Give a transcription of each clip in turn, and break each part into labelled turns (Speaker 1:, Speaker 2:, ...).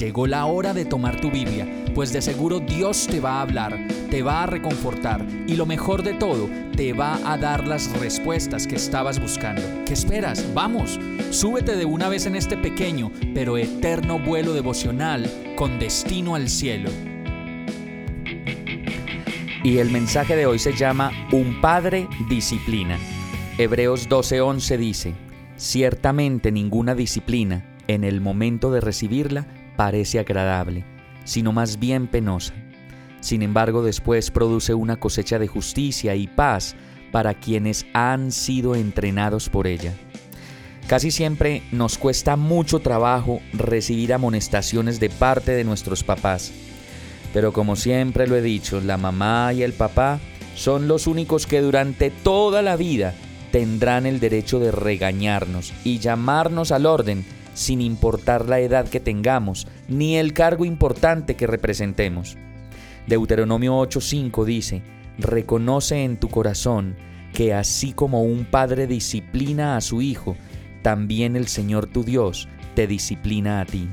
Speaker 1: Llegó la hora de tomar tu Biblia, pues de seguro Dios te va a hablar, te va a reconfortar y lo mejor de todo, te va a dar las respuestas que estabas buscando. ¿Qué esperas? Vamos, súbete de una vez en este pequeño pero eterno vuelo devocional con destino al cielo.
Speaker 2: Y el mensaje de hoy se llama Un padre disciplina. Hebreos 12:11 dice, Ciertamente ninguna disciplina, en el momento de recibirla, parece agradable, sino más bien penosa. Sin embargo, después produce una cosecha de justicia y paz para quienes han sido entrenados por ella. Casi siempre nos cuesta mucho trabajo recibir amonestaciones de parte de nuestros papás. Pero como siempre lo he dicho, la mamá y el papá son los únicos que durante toda la vida tendrán el derecho de regañarnos y llamarnos al orden sin importar la edad que tengamos, ni el cargo importante que representemos. Deuteronomio 8:5 dice, Reconoce en tu corazón que así como un padre disciplina a su hijo, también el Señor tu Dios te disciplina a ti.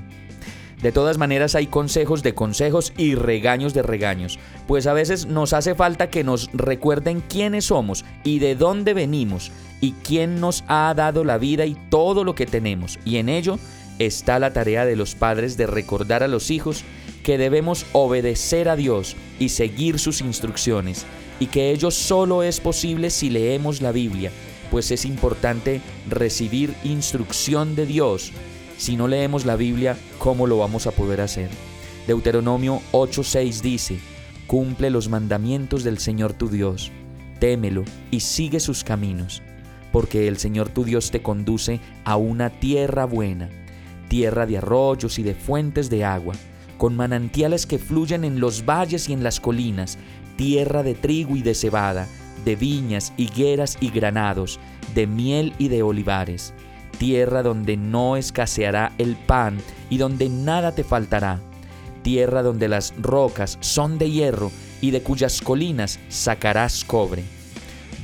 Speaker 2: De todas maneras hay consejos de consejos y regaños de regaños, pues a veces nos hace falta que nos recuerden quiénes somos y de dónde venimos y quién nos ha dado la vida y todo lo que tenemos. Y en ello está la tarea de los padres de recordar a los hijos que debemos obedecer a Dios y seguir sus instrucciones, y que ello solo es posible si leemos la Biblia, pues es importante recibir instrucción de Dios si no leemos la Biblia, ¿cómo lo vamos a poder hacer? Deuteronomio 8:6 dice, Cumple los mandamientos del Señor tu Dios, témelo y sigue sus caminos, porque el Señor tu Dios te conduce a una tierra buena, tierra de arroyos y de fuentes de agua, con manantiales que fluyen en los valles y en las colinas, tierra de trigo y de cebada, de viñas, higueras y granados, de miel y de olivares tierra donde no escaseará el pan y donde nada te faltará, tierra donde las rocas son de hierro y de cuyas colinas sacarás cobre.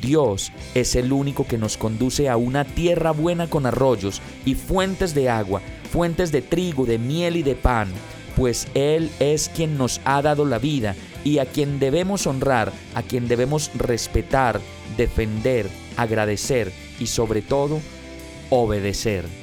Speaker 2: Dios es el único que nos conduce a una tierra buena con arroyos y fuentes de agua, fuentes de trigo, de miel y de pan, pues Él es quien nos ha dado la vida y a quien debemos honrar, a quien debemos respetar, defender, agradecer y sobre todo obedecer.